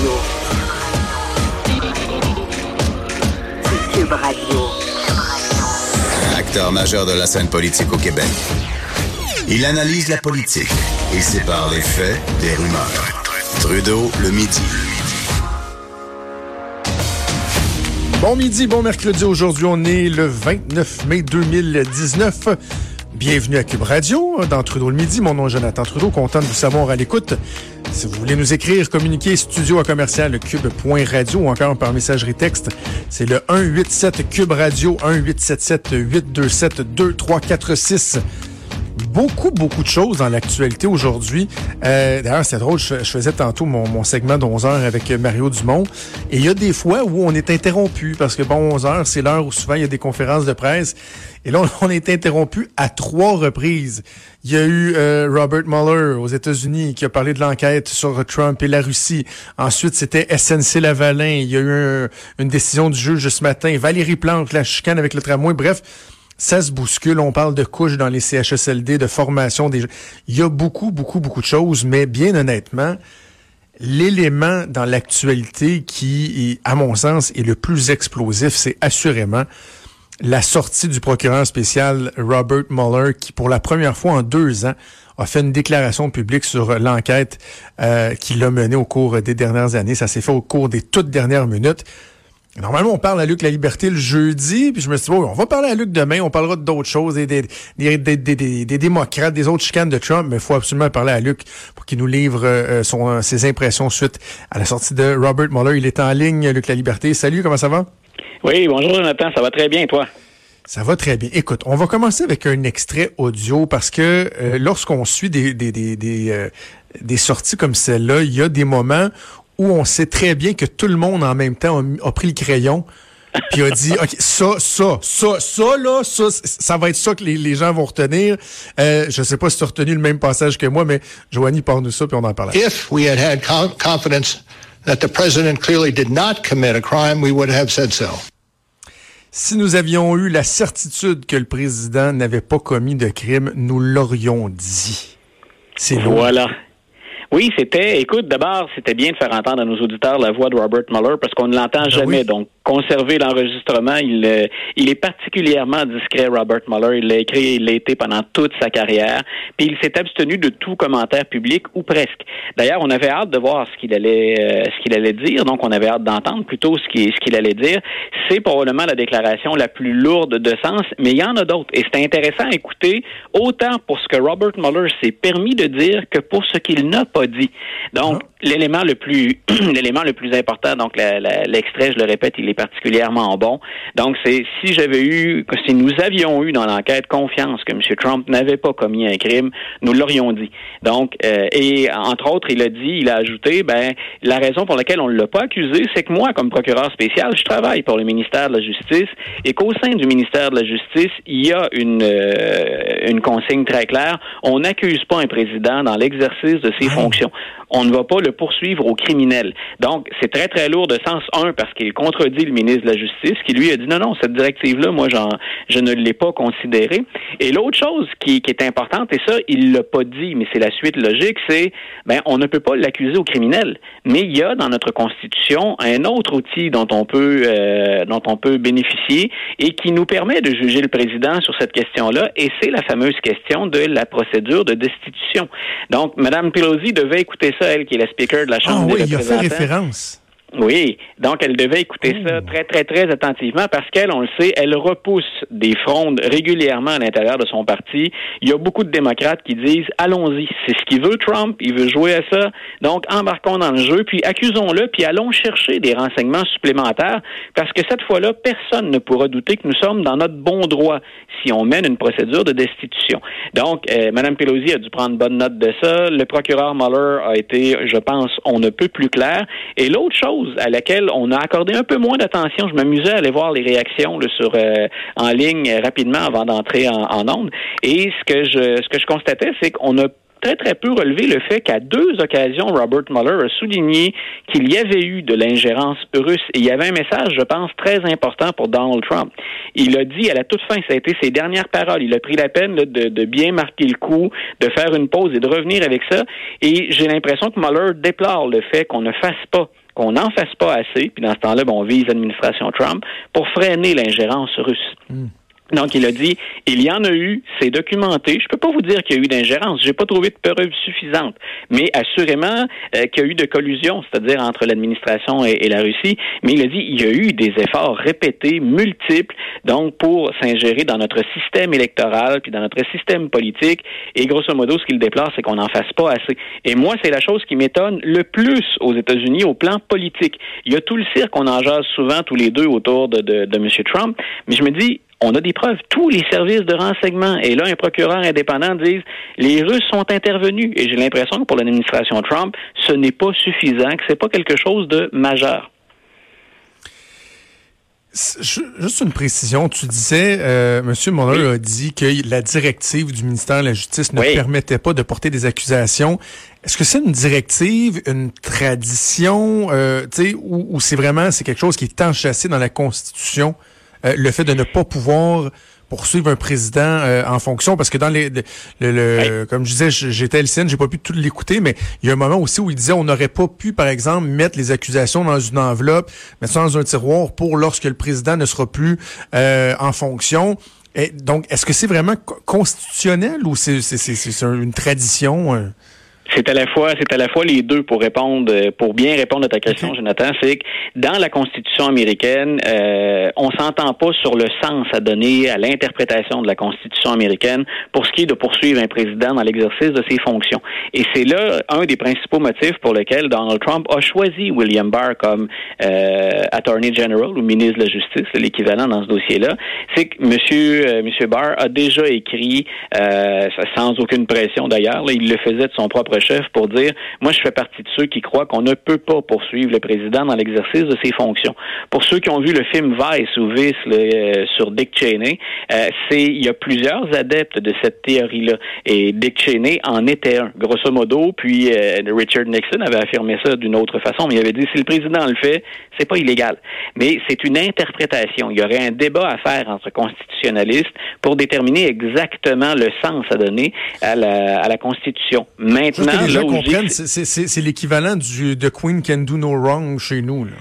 Radio. Cube Radio. Acteur majeur de la scène politique au Québec. Il analyse la politique et sépare les faits des rumeurs. Trudeau le midi. Bon midi, bon mercredi. Aujourd'hui, on est le 29 mai 2019. Bienvenue à Cube Radio, dans Trudeau le midi. Mon nom est Jonathan Trudeau, content de vous savoir à l'écoute. Si vous voulez nous écrire, communiquer studio à commercial cube.radio ou encore par messagerie texte, c'est le 187 Cube Radio 1877 827 2346 beaucoup, beaucoup de choses dans l'actualité aujourd'hui. Euh, D'ailleurs, c'est drôle, je, faisais tantôt mon, mon segment de 11 heures avec Mario Dumont. Et il y a des fois où on est interrompu, parce que bon, 11 heures, c'est l'heure où souvent il y a des conférences de presse. Et là, on est interrompu à trois reprises. Il y a eu euh, Robert Mueller aux États-Unis qui a parlé de l'enquête sur Trump et la Russie. Ensuite, c'était SNC Lavalin. Il y a eu un, une décision du juge ce matin. Valérie Plante, la chicane avec le tramway. Bref, ça se bouscule. On parle de couches dans les CHSLD, de formation des. Il y a beaucoup, beaucoup, beaucoup de choses, mais bien honnêtement, l'élément dans l'actualité qui, à mon sens, est le plus explosif, c'est assurément la sortie du procureur spécial Robert Mueller, qui pour la première fois en deux ans a fait une déclaration publique sur l'enquête euh, qu'il a menée au cours des dernières années. Ça s'est fait au cours des toutes dernières minutes. Normalement, on parle à Luc La Liberté le jeudi, puis je me suis dit, bon, on va parler à Luc demain, on parlera d'autres choses, des, des, des, des, des démocrates, des autres chicanes de Trump, mais il faut absolument parler à Luc pour qu'il nous livre euh, son, ses impressions suite à la sortie de Robert Mueller. Il est en ligne, Luc La Liberté. Salut, comment ça va? Oui, bonjour Jonathan, ça va très bien, toi? Ça va très bien. Écoute, on va commencer avec un extrait audio parce que euh, lorsqu'on suit des, des, des, des, euh, des sorties comme celle-là, il y a des moments où on sait très bien que tout le monde en même temps a, a pris le crayon puis a dit OK, ça, ça, ça, ça, là, ça, ça va être ça que les, les gens vont retenir. Euh, je sais pas si tu as retenu le même passage que moi, mais Joanie, parle-nous ça, puis on en parle. If we had had confidence that the president clearly did not commit a crime, we would have said so. Si nous avions eu la certitude que le président n'avait pas commis de crime, nous l'aurions dit. C'est Voilà. Oui, c'était, écoute, d'abord, c'était bien de faire entendre à nos auditeurs la voix de Robert Mueller parce qu'on ne l'entend ben jamais. Oui. Donc, conserver l'enregistrement, il, euh, il est particulièrement discret, Robert Mueller. Il l'a écrit, il l'a été pendant toute sa carrière. Puis il s'est abstenu de tout commentaire public ou presque. D'ailleurs, on avait hâte de voir ce qu'il allait, euh, ce qu'il allait dire. Donc, on avait hâte d'entendre plutôt ce qu'il, ce qu'il allait dire. C'est probablement la déclaration la plus lourde de sens, mais il y en a d'autres. Et c'est intéressant à écouter autant pour ce que Robert Mueller s'est permis de dire que pour ce qu'il n'a pas dit. Donc, ah. l'élément le plus l'élément le plus important, donc l'extrait, je le répète, il est particulièrement bon. Donc, c'est si j'avais eu, si nous avions eu dans l'enquête confiance que M. Trump n'avait pas commis un crime, nous l'aurions dit. Donc, euh, et entre autres, il a dit, il a ajouté, ben, la raison pour laquelle on ne l'a pas accusé, c'est que moi, comme procureur spécial, je travaille pour le ministère de la Justice et qu'au sein du ministère de la Justice, il y a une, euh, une consigne très claire. On n'accuse pas un président dans l'exercice de ses Ah. fonctions fonction. On ne va pas le poursuivre au criminel. Donc, c'est très, très lourd de sens, un, parce qu'il contredit le ministre de la Justice, qui lui a dit non, non, cette directive-là, moi, je ne l'ai pas considérée. Et l'autre chose qui, qui est importante, et ça, il l'a pas dit, mais c'est la suite logique, c'est, ben, on ne peut pas l'accuser au criminel. Mais il y a dans notre Constitution un autre outil dont on peut, euh, dont on peut bénéficier et qui nous permet de juger le président sur cette question-là, et c'est la fameuse question de la procédure de destitution. Donc, Mme Pelosi devait écouter elle, qui est la speaker de la Chambre ah, des oui, il a fait représentants. référence. Oui, donc elle devait écouter Oh. ça très, très, très attentivement parce qu'elle, on le sait, elle repousse des frondes régulièrement à l'intérieur de son parti. Il y a beaucoup de démocrates qui disent allons-y, c'est ce qu'il veut Trump, il veut jouer à ça, donc embarquons dans le jeu, puis accusons-le, puis allons chercher des renseignements supplémentaires parce que cette fois-là, personne ne pourra douter que nous sommes dans notre bon droit si on mène une procédure de destitution. Donc, euh, Mme Pelosi a dû prendre bonne note de ça. Le procureur Mueller a été, je pense, on ne peut plus clair. Et l'autre chose à laquelle on a accordé un peu moins d'attention, je m'amusais à aller voir les réactions là, sur euh, en ligne euh, rapidement avant d'entrer en, en onde. Et ce que je ce que je constatais, c'est qu'on a très, très peu relevé le fait qu'à deux occasions, Robert Mueller a souligné qu'il y avait eu de l'ingérence russe. Et il y avait un message, je pense, très important pour Donald Trump. Il a dit à la toute fin, ça a été ses dernières paroles. Il a pris la peine de, de, bien marquer le coup, de faire une pause et de revenir avec ça. Et j'ai l'impression que Mueller déplore le fait qu'on ne fasse pas qu'on n'en fasse pas assez, puis dans ce temps-là, ben, on vise l'administration Trump pour freiner l'ingérence russe. Hmm. Donc, il a dit, il y en a eu, c'est documenté. Je peux pas vous dire qu'il y a eu d'ingérence. J'ai pas trouvé de preuves suffisantes. Mais assurément euh, qu'il y a eu de collusion, c'est-à-dire entre l'administration et, la Russie. Mais il a dit, il y a eu des efforts répétés, multiples, donc pour s'ingérer dans notre système électoral puis dans notre système politique. Et grosso modo, ce qu'il déplore, c'est qu'on n'en fasse pas assez. Et moi, c'est la chose qui m'étonne le plus aux États-Unis au plan politique. Il y a tout le cirque, on en souvent tous les deux autour de, de, de M. Trump. Mais je me dis, on a des preuves. Tous les services de renseignement, et là, un procureur indépendant dit les Russes sont intervenus. Et j'ai l'impression que pour l'administration Trump, ce n'est pas suffisant, que c'est pas quelque chose de majeur. Juste une précision, tu disais, euh, M. Mueller a dit que la directive du ministère de la Justice ne permettait pas de porter des accusations. Est-ce que c'est une directive, une tradition, euh, ou, ou c'est vraiment c'est quelque chose qui est enchâssé dans la Constitution? Euh, le fait de ne pas pouvoir poursuivre un président euh, en fonction parce que dans les le, comme je disais j'étais à l'ICN j'ai pas pu tout l'écouter mais il y a un moment aussi où il disait on n'aurait pas pu par exemple mettre les accusations dans une enveloppe mettre ça dans un tiroir pour lorsque le président ne sera plus euh, en fonction. Et donc est-ce que c'est vraiment constitutionnel ou c'est c'est une tradition c'est à la fois, c'est à la fois les deux pour répondre, pour bien répondre à ta question, Jonathan. C'est que dans la Constitution américaine, euh, on s'entend pas sur le sens à donner à l'interprétation de la Constitution américaine pour ce qui est de poursuivre un président dans l'exercice de ses fonctions. Et c'est là un des principaux motifs pour lesquels Donald Trump a choisi William Barr comme euh, Attorney General ou ministre de la Justice, l'équivalent dans ce dossier-là. C'est que Monsieur euh, Monsieur Barr a déjà écrit, euh, sans aucune pression d'ailleurs, il le faisait de son propre chef pour dire, moi, je fais partie de ceux qui croient qu'on ne peut pas poursuivre le président dans l'exercice de ses fonctions. Pour ceux qui ont vu le film Vice ou Vice euh, sur Dick Cheney, euh, c'est il y a plusieurs adeptes de cette théorie-là. Et Dick Cheney en était un, grosso modo. Puis euh, Richard Nixon avait affirmé ça d'une autre façon, mais il avait dit si le président le fait, c'est pas illégal. Mais c'est une interprétation. Il y aurait un débat à faire entre constitutionnalistes pour déterminer exactement le sens à donner à la, à la Constitution. Maintenant, que les gens comprennent, c'est l'équivalent du The Queen Can Do No Wrong chez nous. Là.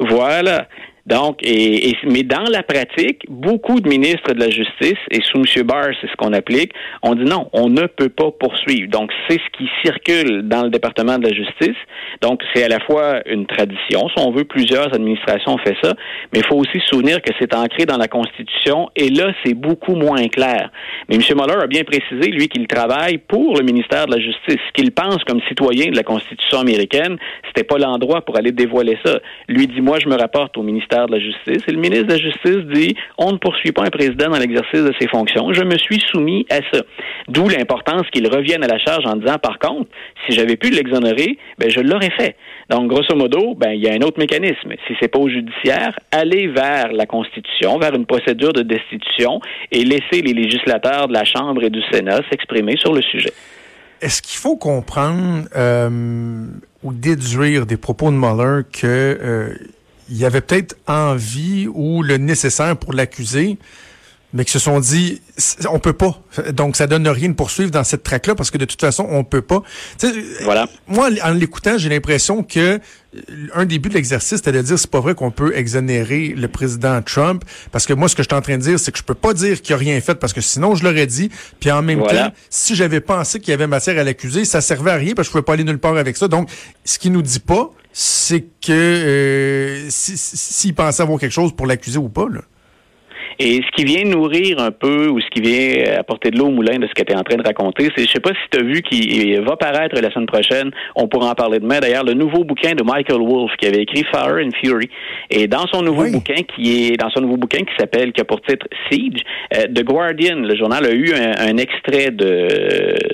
Voilà. Donc, et, mais dans la pratique, beaucoup de ministres de la Justice, et sous M. Barr, c'est ce qu'on applique, on dit non, on ne peut pas poursuivre. Donc, c'est ce qui circule dans le département de la Justice. Donc, c'est à la fois une tradition, si on veut, plusieurs administrations ont fait ça, mais il faut aussi se souvenir que c'est ancré dans la Constitution, et là, c'est beaucoup moins clair. Mais M. Mueller a bien précisé, lui, qu'il travaille pour le ministère de la Justice. Ce qu'il pense comme citoyen de la Constitution américaine, c'était pas l'endroit pour aller dévoiler ça. Lui dit, moi, je me rapporte au ministère de la Justice. Et le ministre de la Justice dit on ne poursuit pas un président dans l'exercice de ses fonctions. Je me suis soumis à ça. D'où l'importance qu'il revienne à la charge en disant par contre, si j'avais pu l'exonérer, ben je l'aurais fait. Donc grosso modo, ben il y a un autre mécanisme. Si c'est pas au judiciaire, aller vers la Constitution, vers une procédure de destitution et laisser les législateurs de la Chambre et du Sénat s'exprimer sur le sujet. Est-ce qu'il faut comprendre euh, ou déduire des propos de Mueller que euh, il y avait peut-être envie ou le nécessaire pour l'accuser, mais qui se sont dit on peut pas. Donc ça donne rien de poursuivre dans cette traque là parce que de toute façon on peut pas. voilà. Moi en l'écoutant, j'ai l'impression que euh, un début de l'exercice c'était de dire c'est pas vrai qu'on peut exonérer le président Trump parce que moi ce que je suis en train de dire c'est que je peux pas dire qu'il a rien fait parce que sinon je l'aurais dit. Puis en même temps, si j'avais pensé qu'il y avait matière à l'accuser, ça servait à rien parce que je pouvais pas aller nulle part avec ça. Donc ce qu'il nous dit pas, c'est que euh, s'il pensait avoir quelque chose pour l'accuser ou pas, là. Et ce qui vient nourrir un peu ou ce qui vient apporter de l'eau au moulin de ce que tu es en train de raconter, c'est, je sais pas si tu as vu qui va paraître la semaine prochaine, on pourra en parler demain. D'ailleurs, le nouveau bouquin de Michael Wolff qui avait écrit Fire and Fury. Et dans son nouveau bouquin qui est dans son nouveau bouquin qui s'appelle qui a pour titre Siege, euh, The Guardian, le journal a eu un, extrait de,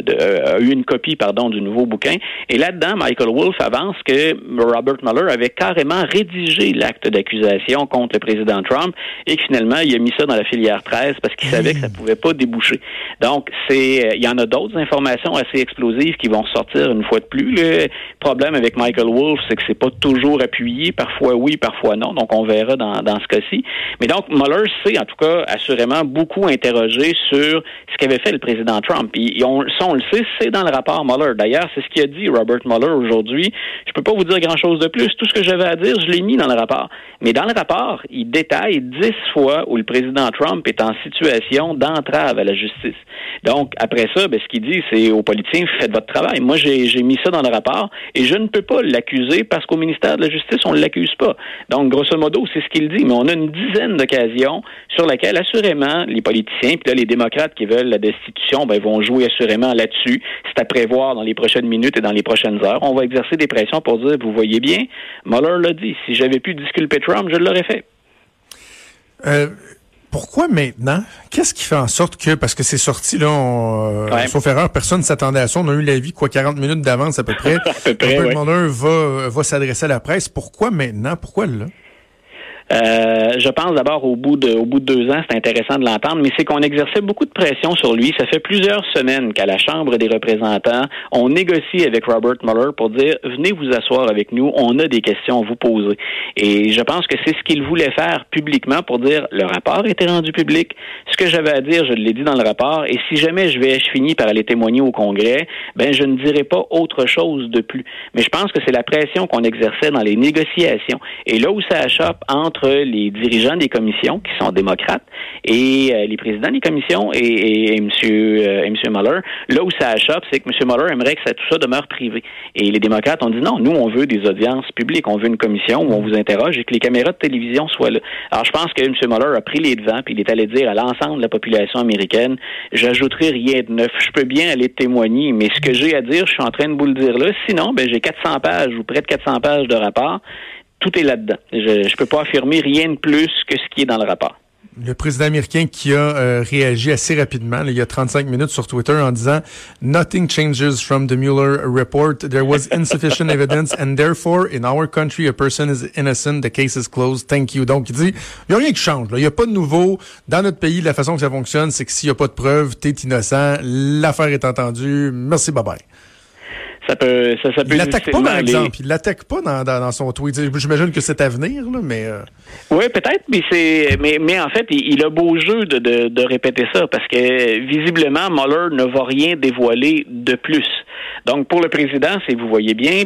de euh, a eu une copie pardon du nouveau bouquin. Et là-dedans Michael Wolff avance que Robert Mueller avait carrément rédigé l'acte d'accusation contre le président Trump et que finalement il a mis mis ça dans la filière 13 parce qu'il savait que ça pouvait pas déboucher. Donc, c'est, euh, il y en a d'autres informations assez explosives qui vont ressortir une fois de plus. Le problème avec Michael Wolff, c'est que c'est pas toujours appuyé. Parfois oui, parfois non. Donc, on verra dans, dans ce cas-ci. Mais donc, Mueller s'est, en tout cas, assurément beaucoup interrogé sur ce qu'avait fait le président Trump. Et on, ça, on le sait, c'est dans le rapport Mueller. D'ailleurs, c'est ce qu'il a dit Robert Mueller aujourd'hui. Je peux pas vous dire grand-chose de plus. Tout ce que j'avais à dire, je l'ai mis dans le rapport. Mais dans le rapport, il détaille dix fois où le président Trump est en situation d'entrave à la justice. Donc, après ça, ben, ce qu'il dit, c'est aux politiciens, faites votre travail. Moi, j'ai mis ça dans le rapport et je ne peux pas l'accuser parce qu'au ministère de la Justice, on ne l'accuse pas. Donc, grosso modo, c'est ce qu'il dit. Mais on a une dizaine d'occasions sur lesquelles, assurément, les politiciens, puis là, les démocrates qui veulent la destitution, ben, vont jouer assurément là-dessus. C'est à prévoir dans les prochaines minutes et dans les prochaines heures. On va exercer des pressions pour dire, vous voyez bien, Mueller l'a dit, si j'avais pu disculper Trump, je l'aurais fait. Euh, pourquoi maintenant? Qu'est-ce qui fait en sorte que, parce que c'est sorti, là, on, euh, sauf erreur, personne ne s'attendait à ça. On a eu l'avis, quoi, 40 minutes d'avance à peu près. à peu près, va, va s'adresser à la presse. Pourquoi maintenant? Pourquoi là? Euh, je pense d'abord au bout de au bout de deux ans, c'est intéressant de l'entendre, mais c'est qu'on exerçait beaucoup de pression sur lui. Ça fait plusieurs semaines qu'à la Chambre des représentants, on négocie avec Robert Mueller pour dire venez vous asseoir avec nous, on a des questions à vous poser. Et je pense que c'est ce qu'il voulait faire publiquement pour dire le rapport était rendu public. Ce que j'avais à dire, je l'ai dit dans le rapport. Et si jamais je vais, je finis par aller témoigner au Congrès, ben je ne dirai pas autre chose de plus. Mais je pense que c'est la pression qu'on exerçait dans les négociations. Et là où ça achoppe entre les dirigeants des commissions qui sont démocrates et euh, les présidents des commissions et, et, et monsieur euh, et Mueller. Là où ça achoppe, c'est que M. Mueller aimerait que ça, tout ça demeure privé. Et les démocrates ont dit non, nous on veut des audiences publiques, on veut une commission où on vous interroge et que les caméras de télévision soient là. Alors je pense que M. Mueller a pris les devants puis il est allé dire à l'ensemble de la population américaine, j'ajouterai rien de neuf. Je peux bien aller témoigner, mais ce que j'ai à dire, je suis en train de vous le dire là. Sinon, ben j'ai 400 pages ou près de 400 pages de rapport tout est là-dedans. Je ne peux pas affirmer rien de plus que ce qui est dans le rapport. Le président américain qui a euh, réagi assez rapidement, il y a 35 minutes sur Twitter en disant Nothing changes from the Mueller report. There was insufficient evidence and therefore in our country a person is innocent. The case is closed. Thank you. Donc il dit il n'y a rien qui change. Il n'y a pas de nouveau. Dans notre pays, la façon que ça fonctionne, c'est que s'il n'y a pas de preuves, tu es innocent. L'affaire est entendue. Merci, bye bye ça peut, ça, ça peut il l'attaque pas, par exemple. Il l'attaque pas dans, dans, dans, son tweet. J'imagine que c'est à venir, là, mais. Euh... Oui, peut-être, mais c'est, mais, mais en fait, il, il, a beau jeu de, de, de, répéter ça parce que visiblement, Mueller ne va rien dévoiler de plus. Donc, pour le président, c'est, vous voyez bien,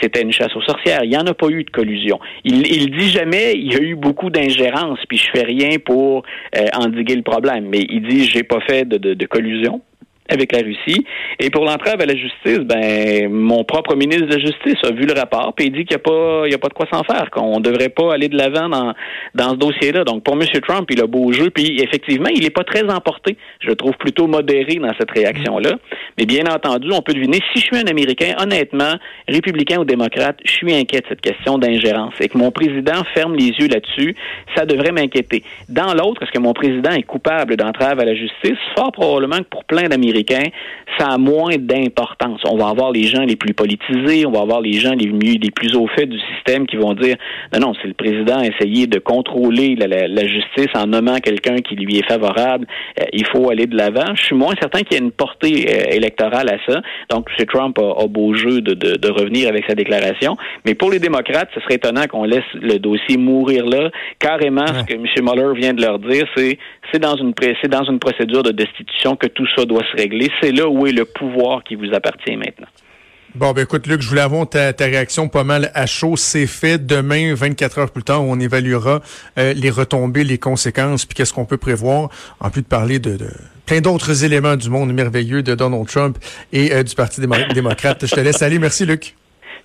c'était une chasse aux sorcières. Il n'y en a pas eu de collusion. Il, il dit jamais, il y a eu beaucoup d'ingérence, puis je fais rien pour euh, endiguer le problème. Mais il dit, j'ai pas fait de, de, de collusion avec la Russie. Et pour l'entrave à la justice, ben mon propre ministre de la Justice a vu le rapport et il dit qu'il n'y a pas il y a pas de quoi s'en faire, qu'on ne devrait pas aller de l'avant dans, dans ce dossier-là. Donc pour M. Trump, il a beau jeu, puis effectivement, il n'est pas très emporté. Je le trouve plutôt modéré dans cette réaction-là. Mais bien entendu, on peut deviner, si je suis un Américain, honnêtement, républicain ou démocrate, je suis inquiet de cette question d'ingérence. Et que mon président ferme les yeux là-dessus, ça devrait m'inquiéter. Dans l'autre, est-ce que mon président est coupable d'entrave à la justice? Fort probablement que pour plein d'Américains, ça a moins d'importance. On va avoir les gens les plus politisés, on va avoir les gens les, mieux, les plus au fait du système qui vont dire non, non, c'est le président a essayé de contrôler la, justice en nommant quelqu'un qui lui est favorable. Euh, il faut aller de l'avant. Je suis moins certain qu'il y ait une portée euh, électorale à ça. Donc, M. Trump a, beau jeu de, revenir avec sa déclaration. Mais pour les démocrates, ce serait étonnant qu'on laisse le dossier mourir là. Carrément, ce que M. Mueller vient de leur dire, c'est c'est dans une c'est dans une procédure de destitution que tout ça doit se C'est là où est le pouvoir qui vous appartient maintenant. Bon, ben écoute, Luc, je voulais avoir ta, réaction pas mal à chaud. C'est fait. Demain, 24 heures plus tard, on évaluera euh, les retombées, les conséquences, puis qu'est-ce qu'on peut prévoir, en plus de parler de, plein d'autres éléments du monde merveilleux de Donald Trump et euh, du Parti démocrate. je te laisse aller. Merci, Luc.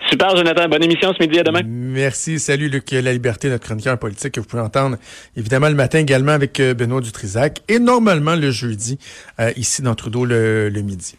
Super, Jonathan. Bonne émission ce midi. À demain. Merci. Salut, Luc La Liberté, notre chroniqueur politique que vous pouvez entendre évidemment le matin également avec euh, Benoît Dutrisac et normalement le jeudi ici dans Trudeau le midi.